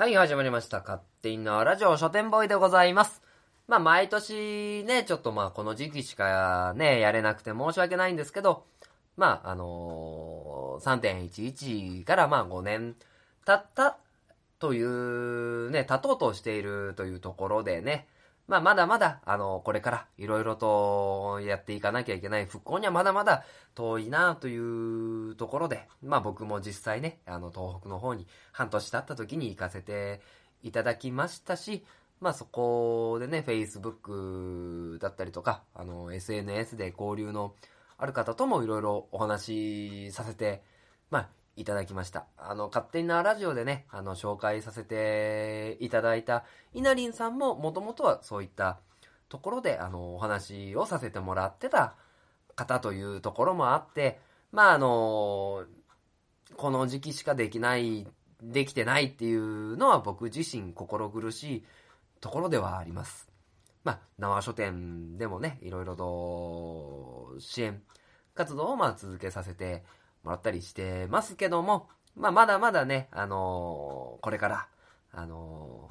はい、始まりました。勝手にのラジオ書店ボーイでございます。まあ、毎年ね、ちょっとまあ、この時期しかね、やれなくて申し訳ないんですけど、まあ、あのー3.11からまあ5年経ったというね、経とうとしているというところでね、まあ、まだまだ、あの、これからいろいろとやっていかなきゃいけない。復興にはまだまだ遠いなというところで、まあ僕も実際ね、あの、東北の方に半年経った時に行かせていただきましたし、まあそこでね、Facebook だったりとか、あの、SNS で交流のある方ともいろいろお話しさせて、まあ、いただきました。あの、勝手なラジオでね、あの、紹介させていただいた、いなりんさんももともとはそういったところで、あの、お話をさせてもらってた方というところもあって、まあ、あの、この時期しかできない、できてないっていうのは僕自身心苦しいところではあります。まあ、縄書店でもね、いろいろと支援活動をまあ続けさせてもらったりしてますけども、まあ、まだまだね、あのこれから、あの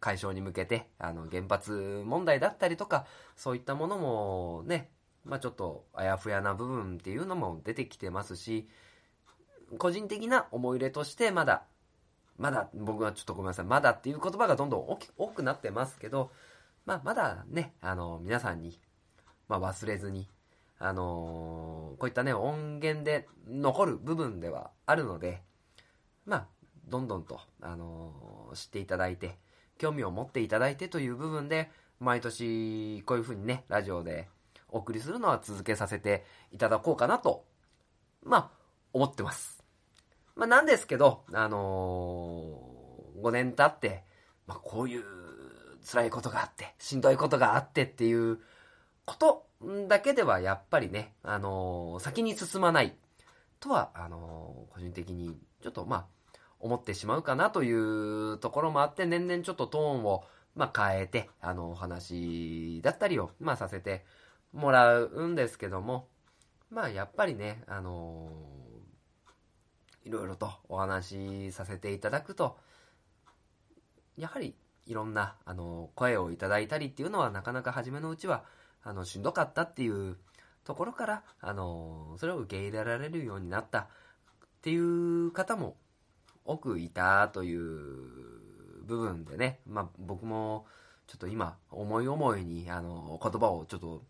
解消に向けて、あの、原発問題だったりとか、そういったものもね、まあ、ちょっとあやふやな部分っていうのも出てきてますし、個人的な思い入れとしてまだ、まだ、僕はちょっとごめんなさい、まだっていう言葉がどんどん多くなってますけど、まあ、まだね、あの、皆さんに、まあ、忘れずに、あのこういったね、音源で残る部分ではあるので、まあ、どんどんと、あの知っていただいて、興味を持っていただいてという部分で、毎年、こういうふうにね、ラジオでお送りするのは続けさせていただこうかなと、まあ、思ってます。まあ、なんですけど、あの5年経って、まあ、こういう辛いことがあって、しんどいことがあってっていうことだけではやっぱりね、あの先に進まない。とは、あの個人的にちょっとまあ、思ってしまうかなというところもあって、年々ちょっとトーンを、まあ、変えて、あの、お話だったりを、まあ、させてもらうんですけども、まあ、やっぱりね、あのいろいろとお話しさせていただくと、やはり、いろんな、あの、声をいただいたりっていうのは、なかなか初めのうちは、あの、しんどかったっていうところから、あの、それを受け入れられるようになったっていう方も多くいたという部分でね、まあ僕もちょっと今思い思いにあの言葉をちょっと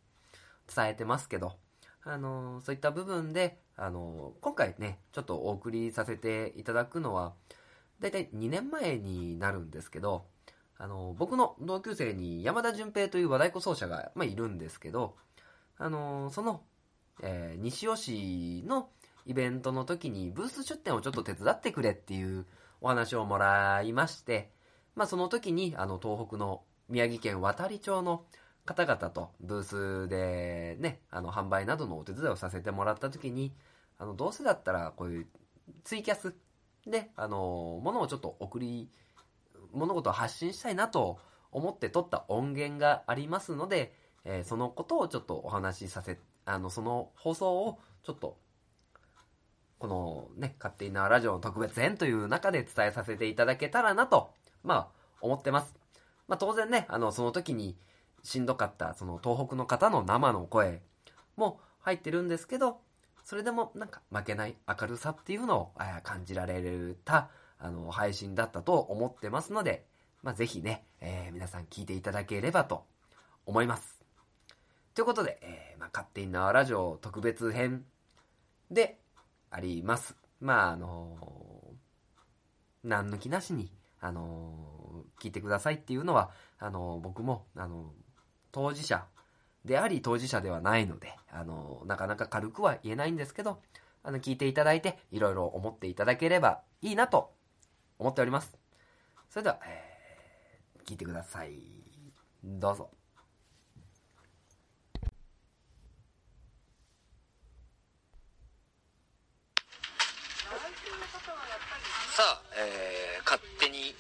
伝えてますけど、あのそういった部分で、あの今回ね、ちょっとお送りさせていただくのは、だいたい2年前になるんですけど、あの僕の同級生に山田純平という和太鼓奏者が、まあ、いるんですけど、あのその、えー西尾市のイベントの時にブース出店をちょっと手伝ってくれっていうお話をもらいまして、まあその時にあの東北の宮城県渡里町の方々とブースでね、あの販売などのお手伝いをさせてもらった時に、あのどうせだったらこういうツイキャスで、あの、ものをちょっと送り、物事を発信したいなと思って撮った音源がありますので、えーそのことをちょっとお話しさせ、あの、その放送をちょっとこのね、勝手になラジオの特別編という中で伝えさせていただけたらなと、まあ、思ってます。まあ当然ね、あの、その時にしんどかった、その東北の方の生の声も入ってるんですけど、それでもなんか負けない明るさっていうのを感じられた、あの、配信だったと思ってますので、まあぜひね、えー皆さん聞いていただければと思います。ということで、えーまあ、勝手になラジオ特別編で、あります。まあ、あの何抜きなしに、あの聞いてくださいっていうのは、あの僕も、あの当事者であり当事者ではないので、あのなかなか軽くは言えないんですけど、あの、聞いていただいて、いろいろ思っていただければいいなと思っております。それでは、えー聞いてください。どうぞ。さあ、えー勝手に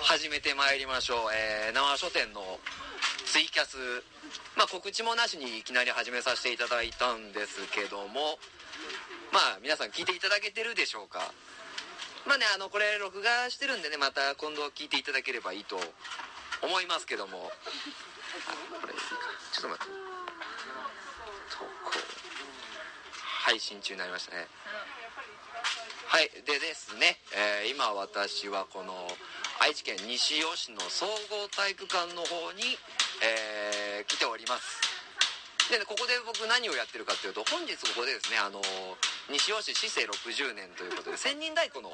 始めてまいりましょう、えー生書店のツイキャス、まあ、告知もなしにいきなり始めさせていただいたんですけどもまあ皆さん聞いていただけてるでしょうか？まあねあのこれ録画してるんでねまた今度聞いていただければいいと思いますけども。これいいかちょっと待って。投稿配信中になりましたね。はいでですね、えー今私はこの愛知県西尾市の総合体育館の方に、えー来ております。でねここで僕何をやってるかっていうと本日ここでですねあの西尾市市政60年ということで千人太鼓の、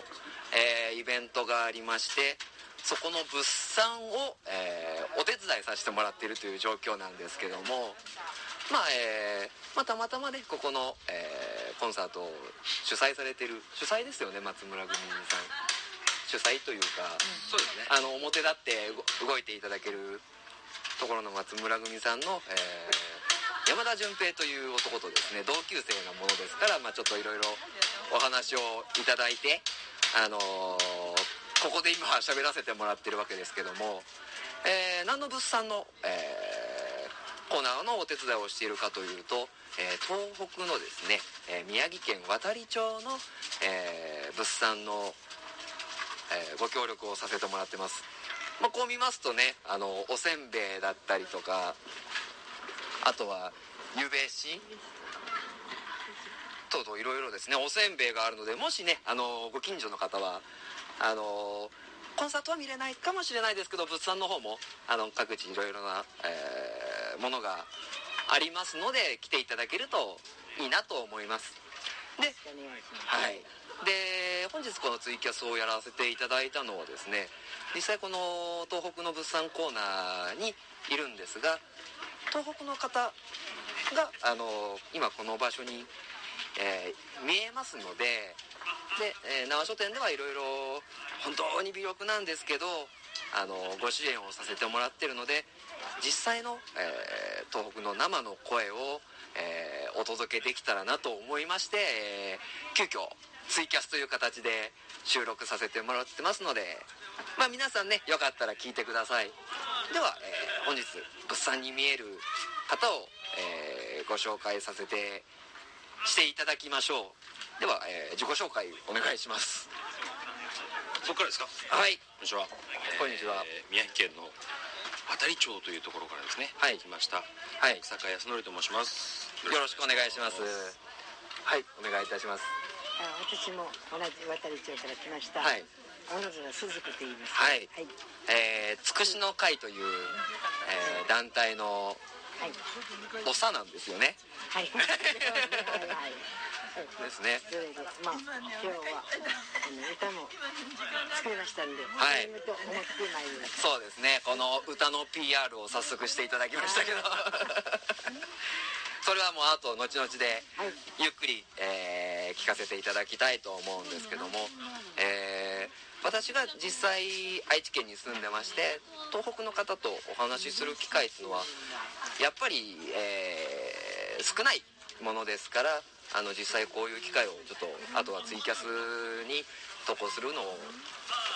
えーイベントがありましてそこの物産を、えーお手伝いさせてもらっているという状況なんですけどもまあえーまあ、たまたまねここの、えーコンサートを主催されてる主催ですよね松村組さん。主催というか、そうですね。あの表立って動動いていただけるところの松村組さんの、えー山田純平という男とですね同級生なものですから、まあ、ちょっといろいろお話をいただいて、あのーここで今喋らせてもらってるわけですけども、えー何の物産の、えーコーナーのお手伝いをしているかというと、えー東北のですね、え宮城県渡里町の、え物産のえご協力をさせてもらってます、まあ、こう見ますとねあのおせんべいだったりとかあとはゆべし等々いろいろですね。おせんべいがあるのでもしねあのご近所の方はあのコンサートは見れないかもしれないですけど物産の方もあの各地いろいろな、えーものがありますので来ていただけるといいなと思います。ではい、で本日このツイキャスをやらせていただいたのはですね実際この東北の物産コーナーにいるんですが東北の方があの今この場所に、えー見えますのでで、えー、縄書店ではいろいろ本当に微力なんですけどあのご支援をさせてもらってるので実際の、えー東北の生の声を、えーお届けできたらなと思いまして、えー急遽ツイキャスという形で収録させてもらってますので、まあ、皆さんねよかったら聞いてください。では、えー本日物産に見える方を、えーご紹介させてしていただきましょう。では、えー自己紹介お願いします。僕からですか？はい。こんにちは。こんにちは。えー宮城県の渡里町というところからですね。はい。来ました。はい。草加康則と申します。よろしくお願いします。はい。お願いいたします。あ私も同じ渡り町から来ました。はい。小野寺鈴子と言います。はいはい。えー、つくしの会という、えー団体のはい。長なんですよね はい。ですねまあ、今日は、歌も作りましたんで、はい。そうですねこの歌の PR を早速していただきましたけど それはもうあと後々ではい。ゆっくり、えー聞かせていただきたいと思うんですけども、えー私が実際愛知県に住んでまして東北の方とお話しする機会っていうのはやっぱり、えー少ないものですからあの実際こういう機会をちょっとあとはツイキャスに投稿するのを、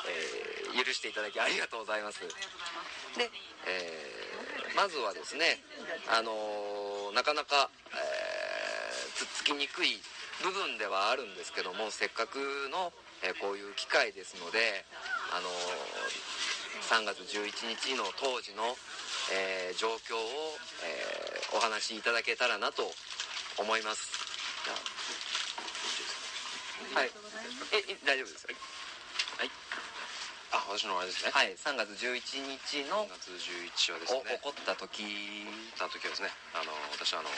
えー許していただきありがとうございます。で、えーまずはですねあのなかなか、えーつっつきにくい部分ではあるんですけどもせっかくの、えーこういう機会ですので、あのー3月11日の当時の、えー状況を、えーお話しいただけたらなと思います。はい。ええ大丈夫ですはい。あ私のあれですね。はい3月11日の3月11はですおね起こった時。た時はですね。あの私あの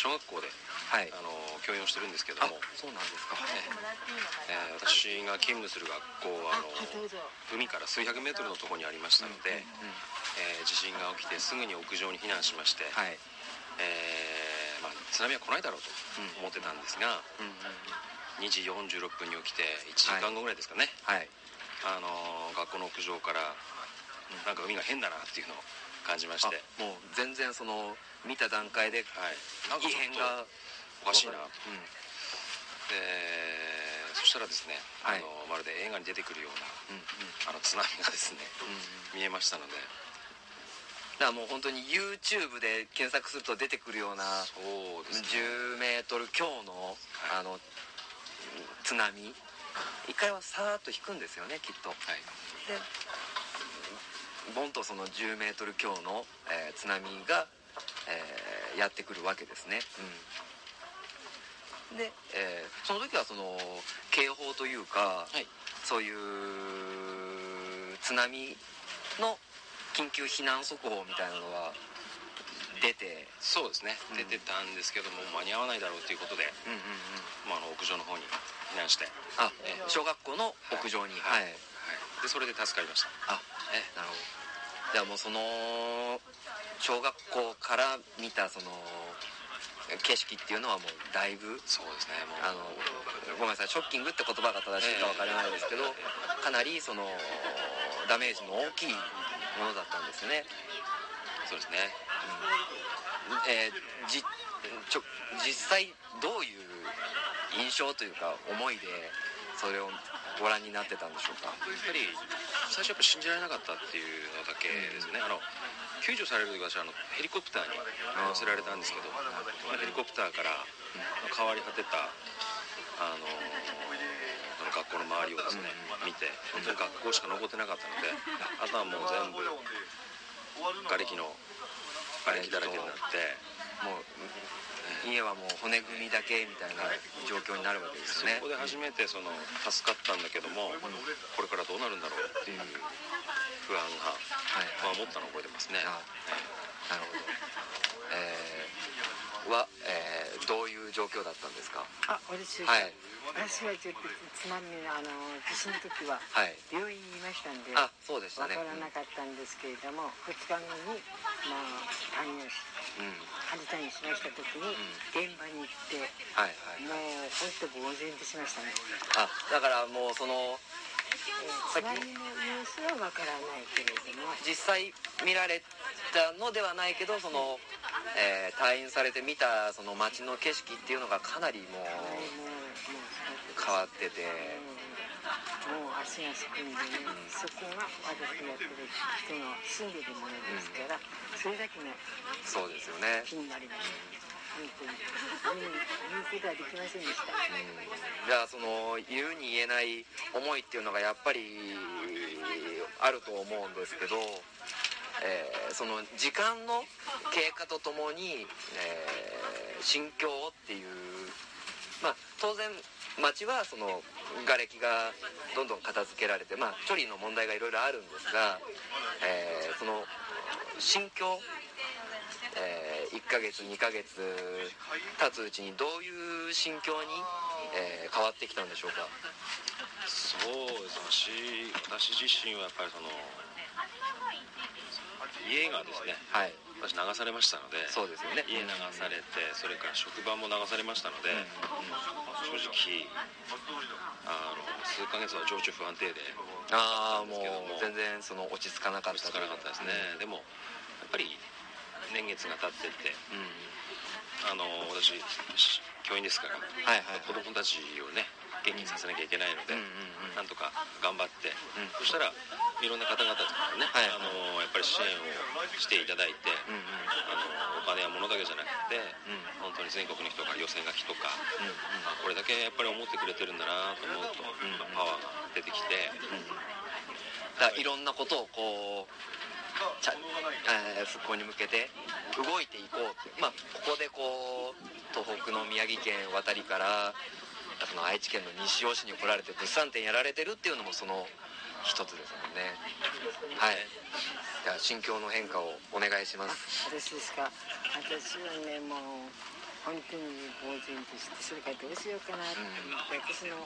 小学校ではい。あの教員をしてるんですけどあも、そうなんですか。えー私が勤務する学校はあの。海から数百メートルのところにありましたので、えー地震が起きてすぐに屋上に避難しまして、はい。えーまあ、津波は来ないだろうと思ってたんですが、うんうん2時46分に起きて1時間後ぐらいですかね、はい。あのー学校の屋上からなんか海が変だなっていうのを感じまして、あもう全然その見た段階で異変がおかしいな。とうん。でそしたらですね、はい。あのまるで映画に出てくるよううんうん。なあの津波がですねうん見えましたので。だからもう本当に YouTube で検索すると出てくるようなそうですね。10メートル強のあの津波。一回はさーっと引くんですよねきっと。はい。でボンとその10メートル強の、えー津波が、えーやってくるわけですね、うん、で、えーその時はその警報というか、はい。そういう津波の緊急避難速報みたいなのは出てそうですね。うん。出てたんですけども間に合わないだろうということで、うんうんうん。まあ、あの屋上の方に避難して、あええ小学校の屋上に。はい、はい、でそれで助かりました。あえなるほどじゃあもうその小学校から見たその景色っていうのはもうだいぶそうですねもう。あのごめんなさいショッキングって言葉が正しいか分からないですけど、かなりそのダメージの大きいものだったんですね、そうですね。えーじちょ実際どういう印象というか思いでそれをご覧になってたんでしょうか？やっぱり最初やっぱ信じられなかったっていうのだけですね、あの救助される時私はあのヘリコプターに乗せられたんですけど、まあヘリコプターから変わり果てたあの学校の周りをですね、見て本当に学校しか残ってなかったのであとはもう全部瓦礫の瓦礫だらけになってもう家はもう骨組みだけみたいな状況になるわけですそよね。こで初めてその助かったんだけども、これからどうなるんだろうっていう不安が、はいまあ、持ったのを覚えてますね、なるほど。えー、は、いう状況だったんですか？あ私、はい。私はちょっと津波のあの地震の時ははい。病院にいましたんであそうでしたね。わからなかったんですけれども2日後にまあ退院をしうん。仮退院しました時に現場に行ってはいはいもう本当呆然としましたね。あだからもうその津波の様子はわからないけれども実際見られたのではないけどその、えー退院されて見たその街の景色っていうのがかなりもう変わってて。もう足がすくんでね、そこが私がやってる人の住んでるものですから、それだけがそうですよね。気になります。本当に言うことはできません。でした、じゃあその言うに言えない思いっていうのがやっぱりあると思うんですけど、えーその時間の経過とともに、えー心境っていうまあ当然町はその瓦礫がどんどん片付けられてまあ処理の問題がいろいろあるんですが、えーその心境え1ヶ月2ヶ月経つうちにどういう心境に、えー変わってきたんでしょうか？そうですね。私私自身はやっぱりその家がですねはい。私流されましたのでそうですよね。家流されてそれから職場も流されましたので、正直あの数ヶ月は情緒不安定でああもう全然その落ち着かなかっ落ちた着かなかったですね、でもやっぱり年月が経ってって。うん。あの私し教員ですから、はいはいはい。子供たちをね元気にさせなきゃいけないので、うんうんうん。なんとか頑張って、うん。そしたらいろんな方々からね、はいあのやっぱり支援をしていただいて、うんうん。あのお金や物だけじゃなくて、うん。本当に全国の人から寄せ書きとか、うんうん。あこれだけやっぱり思ってくれてるんだなと思うと、んパワーが出てきて、だからいろんなことをこうちゃ、えー復興に向けて動いていこうってまあここでこう東北の宮城県渡りからその愛知県の西尾市に来られて物産展やられてるっていうのもその一つですもんね。はい。じゃあ心境の変化をお願いします。私ですか。私はねもう本当に呆然としてそれからどうしようかなって言って、私の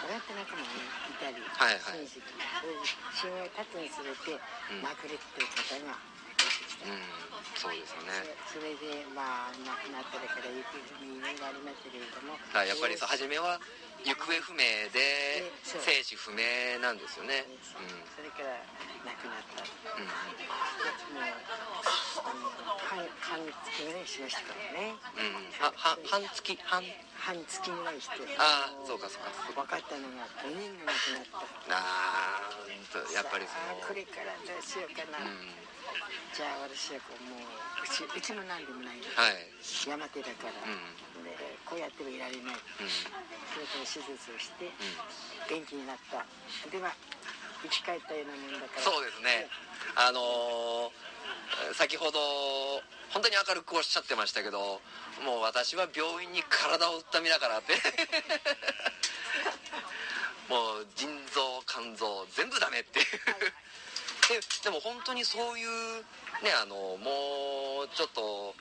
ボランティア仲間がいたり、はいはい。親戚信用を盾にするて、んまくれっていう方が出てきたうんそうですよねそれでまあ亡くなったりから行方不明いろいろありましたけれどもやっぱりさ初めは行方不明でそう生死不明なんですよねそれから亡くなったうん、うんもう半半月ぐらいしましたからねうん、はは半月半半月ぐらいしてああそうかそうか。分かったのが5人が亡くなった。あーやっぱりその。これからどうしようかな、うん。じゃあ私はこうもううちうちも何でもない。はい。う山手だから、ん。でこうやってはいられない。うん。それから手術をしてうん。元気になった。では生き返ったようなもんだから。そうですね。あのー先ほど本当に明るくおっしゃってましたけどもう私は病院に体を打った身だからって。もう腎臓肝臓全部ダメっていう。ででも本当にそういうねあのもうちょっと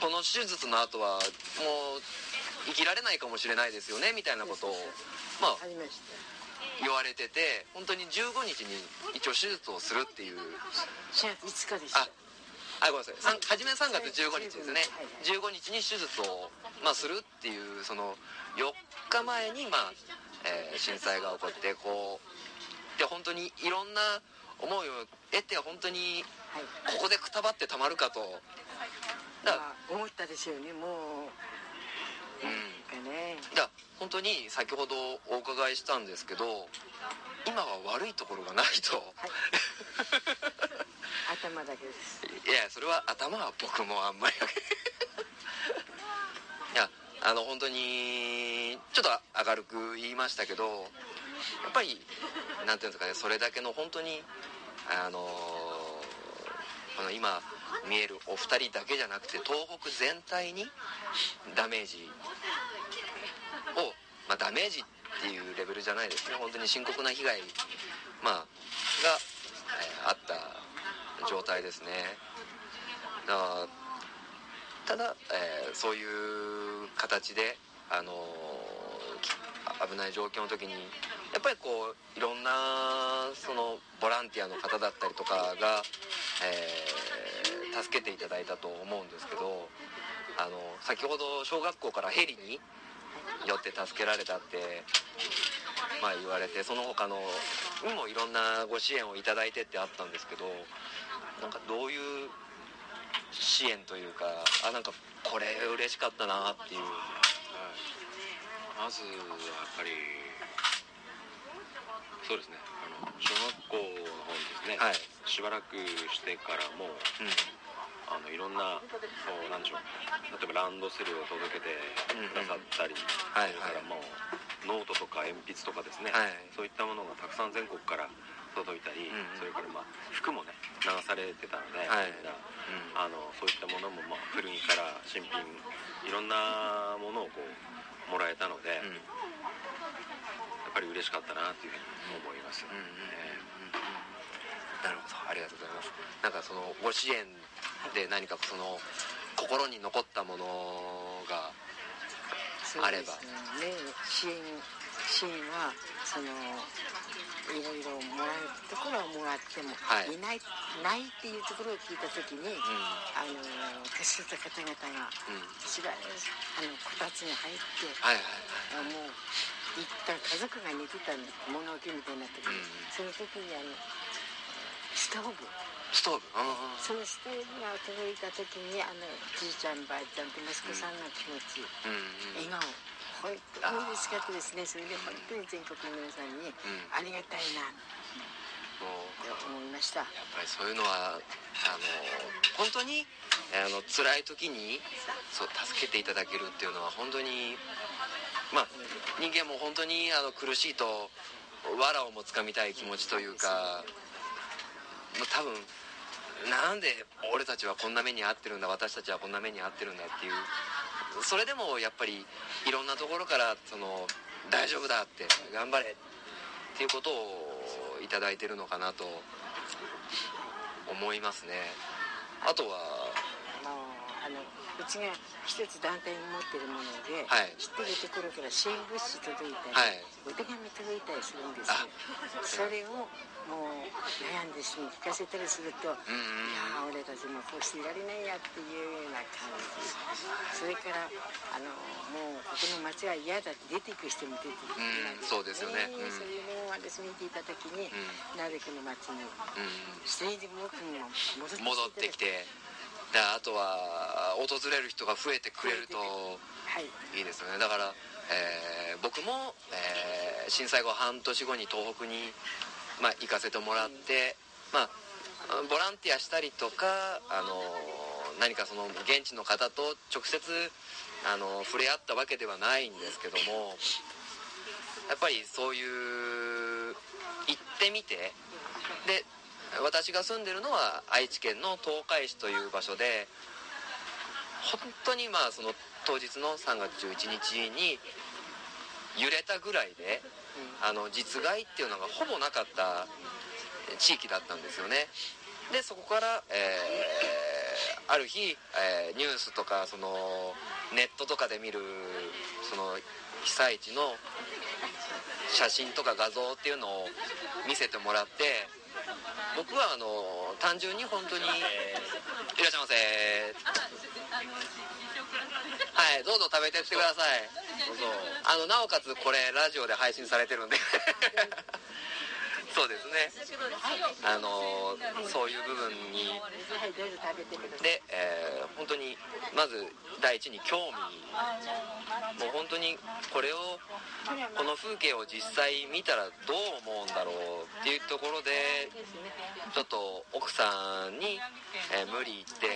この手術の後はもう生きられないかもしれないですよねみたいなことを。まあ言われてて本当に15日に一応手術をするっていう。た4月5日でしたああごめんなさい。初め3月15日ですね。はい15日に手術を、まあ、するっていうその4日前に、まあえー震災が起こってこうで本当にいろんな思いを得て本当にはい。ここでくたばってたまるかと。だからまあ思ったでしょうねもう。うんだ本当に先ほどお伺いしたんですけど今は悪いところがないと。はい。頭だけです。いやそれは頭は僕もあんまり。いやあの本当にちょっと明るく言いましたけどやっぱりなんていうんですかねそれだけの本当にあのこの今見えるお二人だけじゃなくて東北全体にダメージを、まあ、ダメージっていうレベルじゃないですね。本当に深刻な被害、まあ、が、えーあった状態ですね。だからただ、えーそういう形で、あのー危ない状況の時にやっぱりこういろんなそのボランティアの方だったりとかが、えー助けていただいたと思うんですけどあの先ほど小学校からヘリによって助けられたって、まあ、言われてその他のにもいろんなご支援をいただいてってあったんですけどなんかどういう支援というかあなんかこれ嬉しかったなっていう。まずはやっぱりそうですね。あの小学校の方にですね、はい。しばらくしてからもうんあのいろんなこうなんでしょう例えばランドセルを届けてくださったり、はいそれからもうノートとか鉛筆とかですね、はい。そういったものがたくさん全国から届いたり、それからまあ服もね流されてたので、はい。みんな。あのそういったものもまあ古着から新品いろんなものをこうもらえたので、うん。やっぱり嬉しかったなというふうに思います、うんうんえなるほど。ありがとうございます。なんかそのご支援で何かその心に残ったものがそうですね。支援支援はそのいろいろもらえるところはもらっても、はい。い、ないないっていうところを聞いた時に、うあの年取った方々がんうんあのこたつに入ってはいはいあもう一旦家族が寝てたんです物置みたいになってて、うん。その時にあのストーブストーブ。そのストーブが届いた時にあのじいちゃんばあちゃんと息子さんの気持ち、うんうん。笑顔。本当に嬉しかったですね。それで本当に全国の皆さんにん。ありがたいな。もうと思いました。やっぱりそういうのはあの本当にあの辛い時にそう助けていただけるっていうのは本当にまあ人間も本当にあの苦しいと藁をもつかみたい気持ちというかもう多分なんで俺たちはこんな目に遭ってるんだ私たちはこんな目に遭ってるんだっていうそれでもやっぱりいろんなところからその大丈夫だって頑張れっていうことを頂いてるのかなと思いますね。あとはのうちが一つ団体に持ってるもので、はい。知ってるところから支援物資届いたり、はい。お手紙届いたりするんですよ。それをもう悩んでし聞かせたりすると、いやー俺たちもこうしていられないやっていうような感じ。それからあのもうここの町は嫌だって出ていく人も出てくるうんそうですよね。うん。それも私見ていた時に、ん。なるべくの町に。うん。一人でも多くも戻って戻ってきて。であとは訪れる人が増えてくれるとはい。いいですよね。だから、えー僕も、えー震災後半年後に東北に、まあ、行かせてもらって、まあ、ボランティアしたりとか、あの何かその現地の方と直接あの触れ合ったわけではないんですけどもやっぱりそういう行ってみてで私が住んでるのは愛知県の東海市という場所で本当にまあその当日の3月11日に揺れたぐらいであの実害っていうのがほぼなかった地域だったんですよね。でそこから、えーある日、えーニュースとかそのネットとかで見るその被災地の写真とか画像っていうのを見せてもらって僕はあの単純に本当に「いらっしゃいませ」はいどうぞ食べてってください。どうぞ。あのなおかつこれラジオで配信されてるんでそうですね。あのそういう部分にで、えー本当にまず第一に興味。もう本当にこれをこの風景を実際見たらどう思うんだろうっていうところでちょっと奥さんに、えー無理言って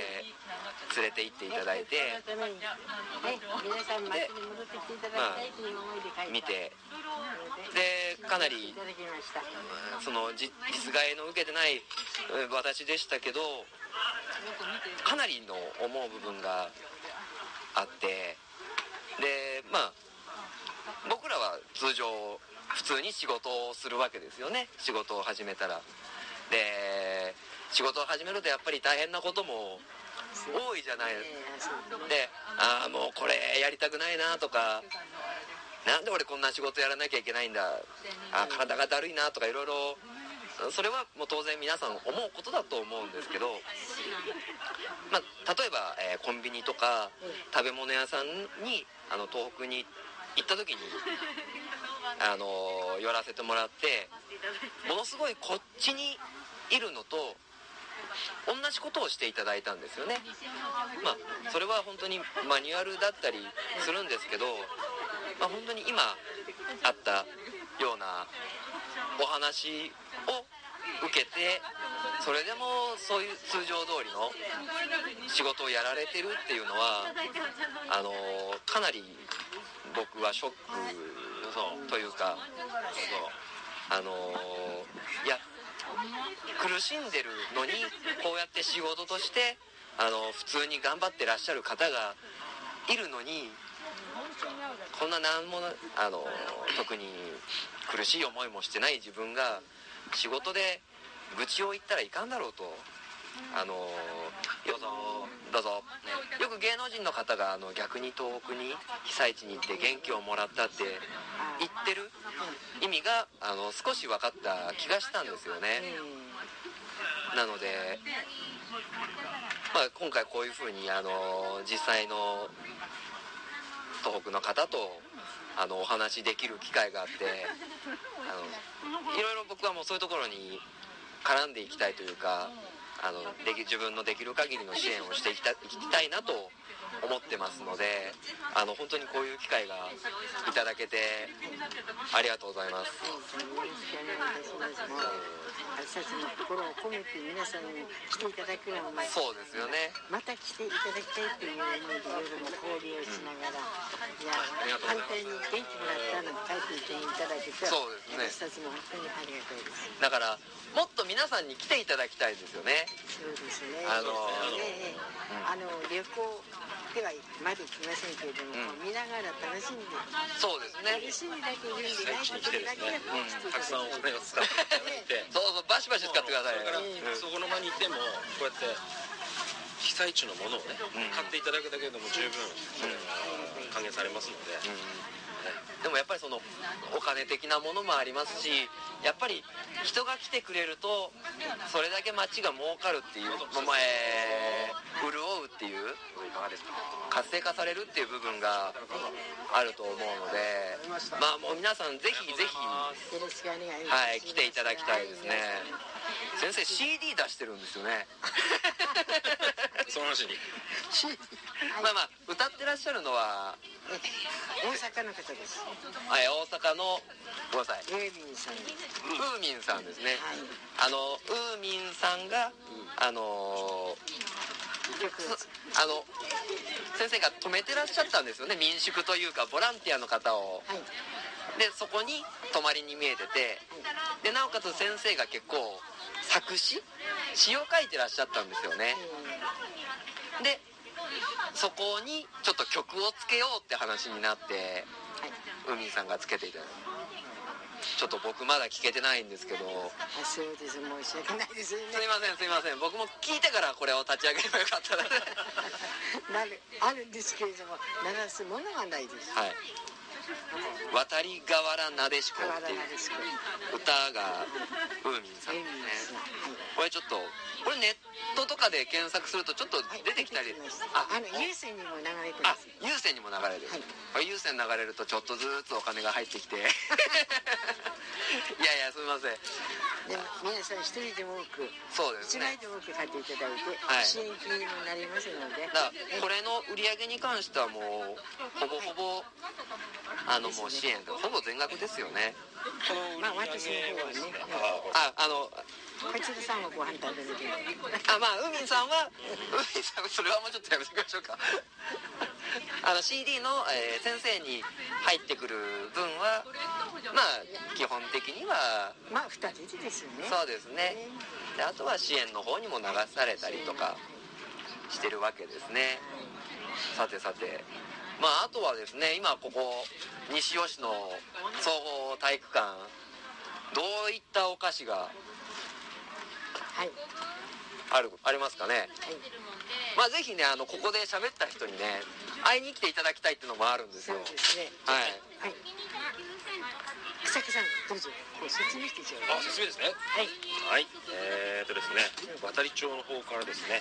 連れて行っていただいて。で見て。でかなりその実実害の受けてないえー私でしたけどかなりの思う部分があってでまあ僕らは通常普通に仕事をするわけですよね。仕事を始めたら。で仕事を始めるとやっぱり大変なことも多いじゃない。ですかでああもうこれやりたくないなとかなんで俺こんな仕事やらなきゃいけないんだ？あー体がだるいなとかいろいろそれはもう当然皆さん思うことだと思うんですけど、まあ、例えば、えーコンビニとか食べ物屋さんにあの東北に行った時に、あのー寄らせてもらってものすごいこっちにいるのと同じことをしていただいたんですよね。まあそれは本当にマニュアルだったりするんですけど、まあ、本当に今あったようなお話を受けてそれでもそういう通常通りの仕事をやられてるっていうのはあのかなり僕はショックというかそうあのいや苦しんでるのにこうやって仕事としてあの普通に頑張ってらっしゃる方がいるのにこんな何もあの特に苦しい思いもしてない自分が仕事で愚痴を言ったらいかんだろうと。あのどうぞどうぞ、ね、よく芸能人の方があの逆に東北に被災地に行って元気をもらったって言ってる意味があの少し分かった気がしたんですよね。なので、まあ、今回こういうふうにあの実際の東北の方とあのお話できる機会があってあのいろいろ僕はもうそういうところに絡んでいきたいというかあのでき自分のできる限りの支援をしていきたいきたいなと思ってますのであの本当にこういう機会がいただけてありがとうございます。私たちの心を込めて皆さんに来ていただくのもそうですよね。また来ていただきたいという思いで夜も交流をしながら、いやりがとうご反対に元気もらったのに書いていただけてそうですね。私たちも本当にありがたいです。だからもっと皆さんに来ていただきたいですよね。そうですね。あのええあの旅行ではまで来ませんけれども、うん。見ながら楽しんでそうですね。楽しみだけ言うんでないことだけがうん。たくさんお金を使っていただいて。そうそうバシバシ使ってくださいそれからね、そこの場にいてもこうやって被災地のものをね、うん。買っていただくだけでも十分還元されますので、でもやっぱりそのお金的なものもありますしやっぱり人が来てくれるとそれだけ街が儲かるっていう、まあえー潤うっていう活性化されるっていう部分があると思うのでまあもう皆さんぜひぜひはい来ていただきたいですね。先生 CD 出してるんですよね。その話に。まあまあ歌ってらっしゃるのは大阪の方です。はい大阪のごめんなさい。ウェービンさん。ウーミンさんですね、はい。あのウーミンさんが、あのあの先生が止めてらっしゃったんですよね。民宿というかボランティアの方を。はい。でそこに泊まりに見えてて。でなおかつ先生が結構作詞詩を書いてらっしゃったんですよね。でそこにちょっと曲をつけようって話になってはい海さんがつけていただいて。ちょっと僕まだ聞けてないんですけど。あそうです。申し訳ないですよね。すいませんすいません。僕も聞いてからこれを立ち上げればよかったので。なるあるんですけれども流すものがないです。はい「渡り河原なでしこ」っていう歌がウーミンさん。ですねこれちょっとこれネットとかで検索するとちょっとはい出てきたり、ああの有線にも流れてまあす有線にも流れる、はい有線流れるとちょっとずつお金が入ってきていやいやすみません。でも皆さん一人でも多くそうですね。一枚でも多く買っていただいて、はい。支援金にもなりますので。だからこれの売り上げに関してはもうほぼほぼあのもう支援ほぼ全額ですよね。このまあ私の方はね。ああのこちらさんはご飯食べるけど。あまあ海さんは海さんそれはもうちょっとやめておきましょうかあの CD の、えー先生に入ってくる分はまあ基本的にはまあ二人ですよね。そうですね。であとは支援の方にも流されたりとかしてるわけですね。さてさて。まああとはですね今ここ西尾市の総合体育館どういったお菓子がはい。あるありますかね？はい。まあぜひねあのここで喋った人にね会いに来ていただきたいっていうのもあるんですそうよですね。はい。はい。草木さんどうぞ。こう説明してちょうあ説明ですね。はい。はい。えー、とですね渡り町の方からですね、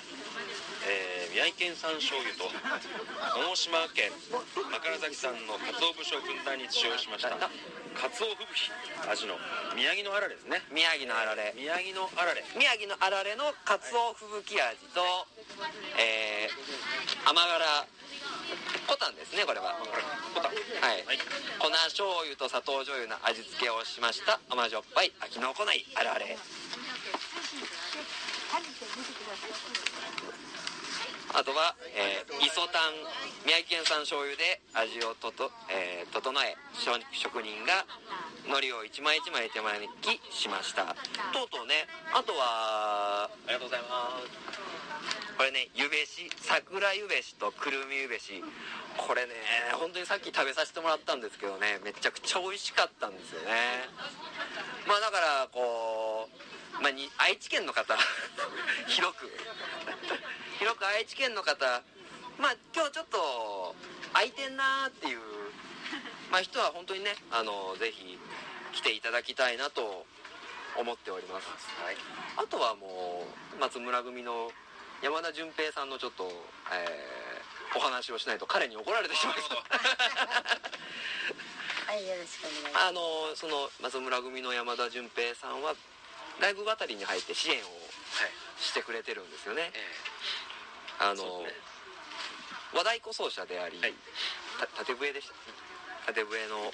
えー宮城県産醤油と大島県枕崎産の鰹節をふんだんに使用しました鰹吹雪味の宮城のあられですね。宮城のあられ。宮城のあられ。宮城のあられのかつお吹雪味と、えー、甘辛コタンですねこれは。ボタンはい、はい。粉醤油と砂糖醤油の味付けをしました。甘じょっぱい飽きのこないあられあとは、えー、磯タン宮城県産醤油で味をとと、えー整え職職人が海苔を一枚一枚手前にきしました。とうとうねあとはありがとうございます。これねゆべし桜ゆべしとくるみゆべし。これね本当にさっき食べさせてもらったんですけどねめちゃくちゃ美味しかったんですよね。まあだからこう、まあ、に愛知県の方。広く。広く愛知県の方。まあ今日ちょっと空いてんなーっていう、まあ、人は本当にねあのぜひ来ていただきたいなと思っております、はい、あとはもう松村組の山田純平さんのちょっと、えーお話をしないと彼に怒られてしまいそう。はいよろしくお願いします。あのその松村組の山田純平さんはライブ渡りに入って支援をしてくれてるんですよね、あの、そうですね。和太鼓奏者であり、はい。た縦笛でした縦笛の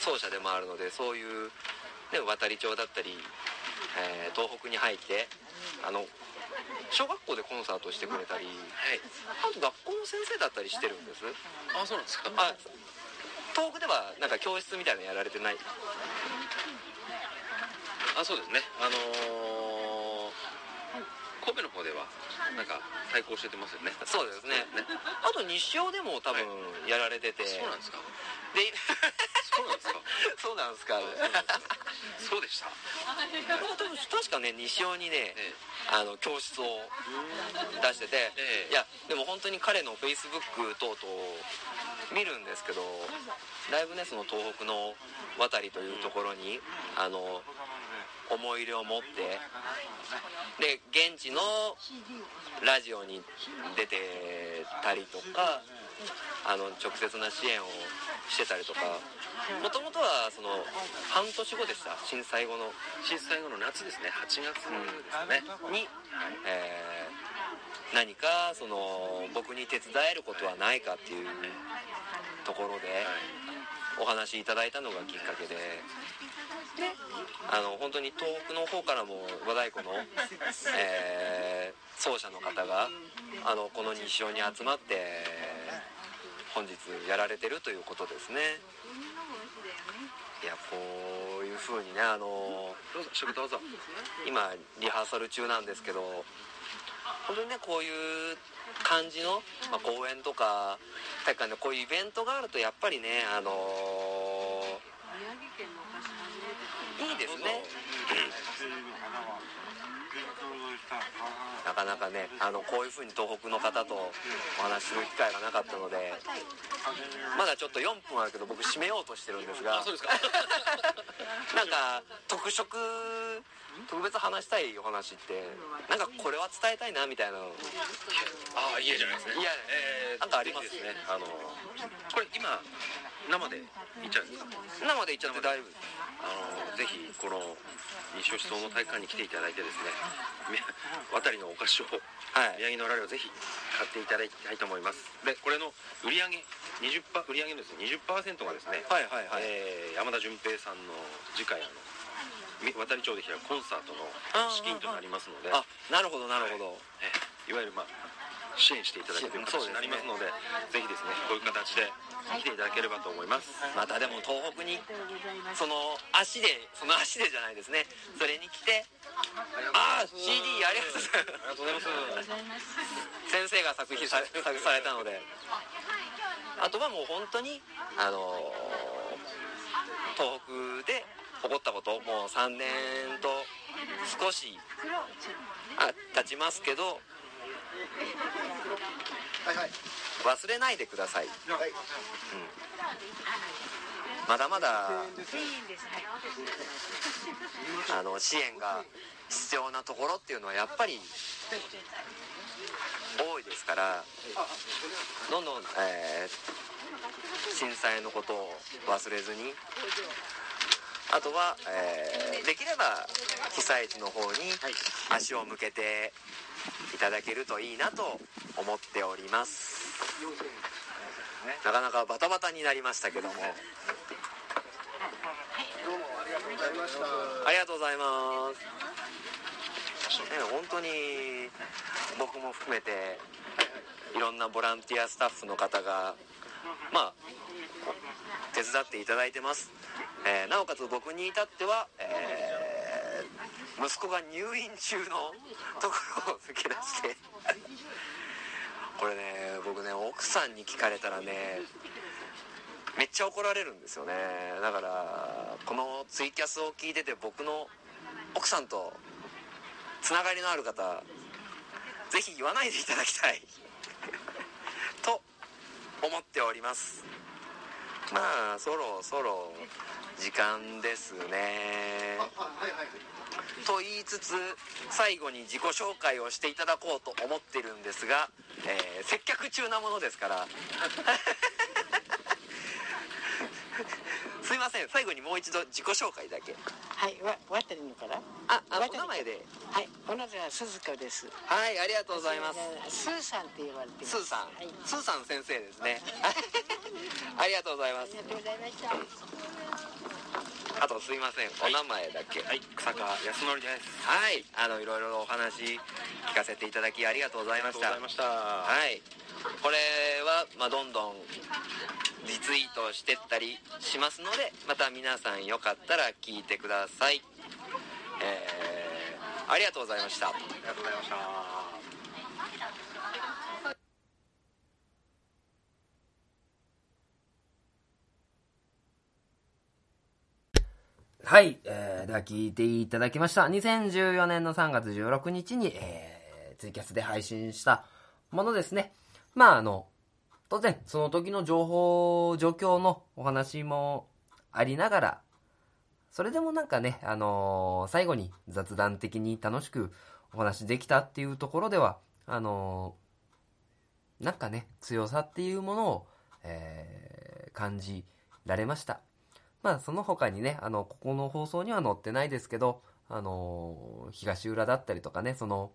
奏者でもあるのでそういう、ね、渡り町だったり、えー東北に入ってあの小学校でコンサートをしてくれたりはい。あと学校の先生だったりしてるんです。あそうなんですか？あ東北ではなんか教室みたいなのやられてない。あそうですね。あのー神戸の方では？なんか対抗しててますよね。そうですね。あと西尾でも多分やられてて、そうなんですか？でそうなんですか？そうなんですか？そうでした？多分確かね西尾にね、えあの教室を出してて、ええ。いやでも本当に彼のフェイスブック等々見るんですけどだいぶねその東北の渡りというところに、あの思い入れを持ってで現地のラジオに出てたりとかあの直接な支援をしてたりとかもともとはその半年後でした。震災後の震災後の夏ですね。8月ですね、に、えー何かその僕に手伝えることはないかっていうところでお話いただいたのがきっかけでであの本当に東北の方からも和太鼓の、えー奏者の方があのこの西尾に集まって本日やられてるということですね。いやこういう風にねあの今リハーサル中なんですけど本当にねこういう感じの、まあ、公園とか体育館でこういうイベントがあるとやっぱりねあのーいですねなかねあのこういう風に東北の方とお話しする機会がなかったのでまだちょっと4分あるけど僕締めようとしてるんですがそうですか。なんか特色特別話したいお話ってなんかこれは伝えたいなみたいなの。ああいいじゃないですねいやえー、なんかありますね。あのこれ今生でいっちゃうんですか？生で言っちゃって大丈夫あのぜひこの西尾思想の体育館に来ていただいてですねみ 渡りのお菓子をはい。宮城のラリをぜひ買っていただきたいと思います。でこれの売り上げ20パ売り上げのですね20%がですね、はいはいはい。えー山田純平さんの次回あのみ渡り町で開くコンサートの資金となりますので。あなるほどなるほど、えーいわゆるまあ支援していただくという形になりますのでぜひですねこういう形で来ていただければと思います。またでも東北にその足でその足でじゃないですね。それに来てああ CD ありがとうございます。ありがとうございます。先生が作品さ作されたので。あとはもう本当にあのー東北で起こったこともう3年と少しあ経ちますけど忘れないでください、うん、まだまだあの支援が必要なところっていうのはやっぱり多いですからどんどん、えー震災のことを忘れずにあとは、えーできれば被災地の方に足を向けていただけるといいなと思っております。なかなかバタバタになりましたけども。ありがとうございます。ね本当に僕も含めていろんなボランティアスタッフの方がまあ手伝っていただいてます、えーなおかつ僕に至っては、えー息子が入院中のところを抜け出して。これね僕ね奥さんに聞かれたらねめっちゃ怒られるんですよね。だからこのツイキャスを聞いてて僕の奥さんとつながりのある方ぜひ言わないでいただきたい。と思っております。まあそろそろ時間ですね。と言いつつ最後に自己紹介をしていただこうと思ってるんですが、えー接客中なものですからすいません。最後にもう一度自己紹介だけ。はいわ渡りのから？ああお名前で？はいお名前は鈴子です。はいありがとうございます。スーさんって言われてます。スーさん、はい。スーさん先生ですね。ありがとうございます。ありがとうございました。あとすいません。お名前だけ。はい草川康則です。はい。あのいろいろお話聞かせていただきありがとうございました。ありがとうございました。はいこれは、まあ、どんどんリツイートしてったりしますのでまた皆さんよかったら聞いてくださいえー、ありがとうございましたありがとうございましたはい、えー、では聞いていただきました。2014年の3月16日に、えー、ツイキャスで配信したものですね。まあ、あの、当然、その時の情報、状況のお話もありながら、それでもなんかね、あのー最後に雑談的に楽しくお話できたっていうところでは、あのーなんかね、強さっていうものを、えー感じられました。まあ、その他にね、あの、ここの放送には載ってないですけど、あの東浦だったりとかね、その、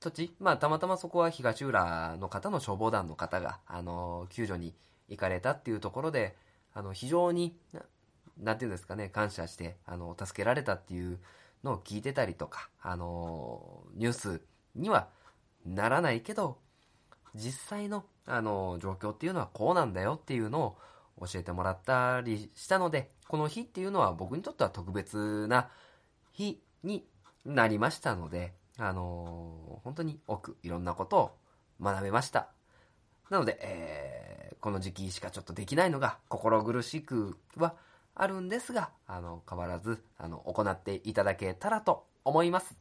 土地、まあ、たまたまそこは東浦の方の消防団の方が、あの救助に行かれたっていうところで、あの、非常に、なんていうんですかね、感謝して、あの、助けられたっていうのを聞いてたりとか、あの、ニュースにはならないけど、実際の、あの、状況っていうのはこうなんだよっていうのを教えてもらったりしたので、この日っていうのは僕にとっては特別な日になりましたので、あの本当に奥いろんなことを学べました。なので、えーこの時期しかちょっとできないのが心苦しくはあるんですが、あの、変わらず、あの、行っていただけたらと思います。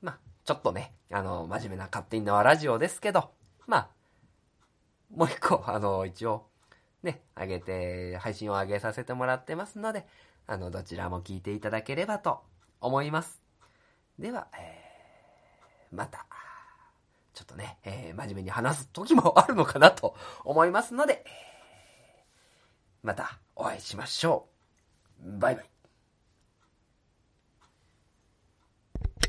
まあ、ちょっとね、あの、真面目な勝手に縄ラジオですけど、まあ、もう一個、あの、一応、ね、上げて、配信を上げさせてもらってますので、あの、どちらも聞いていただければと思います。では、えーまた、ちょっとね、えー真面目に話す時もあるのかなと思いますので、またお会いしましょう。バイバイ。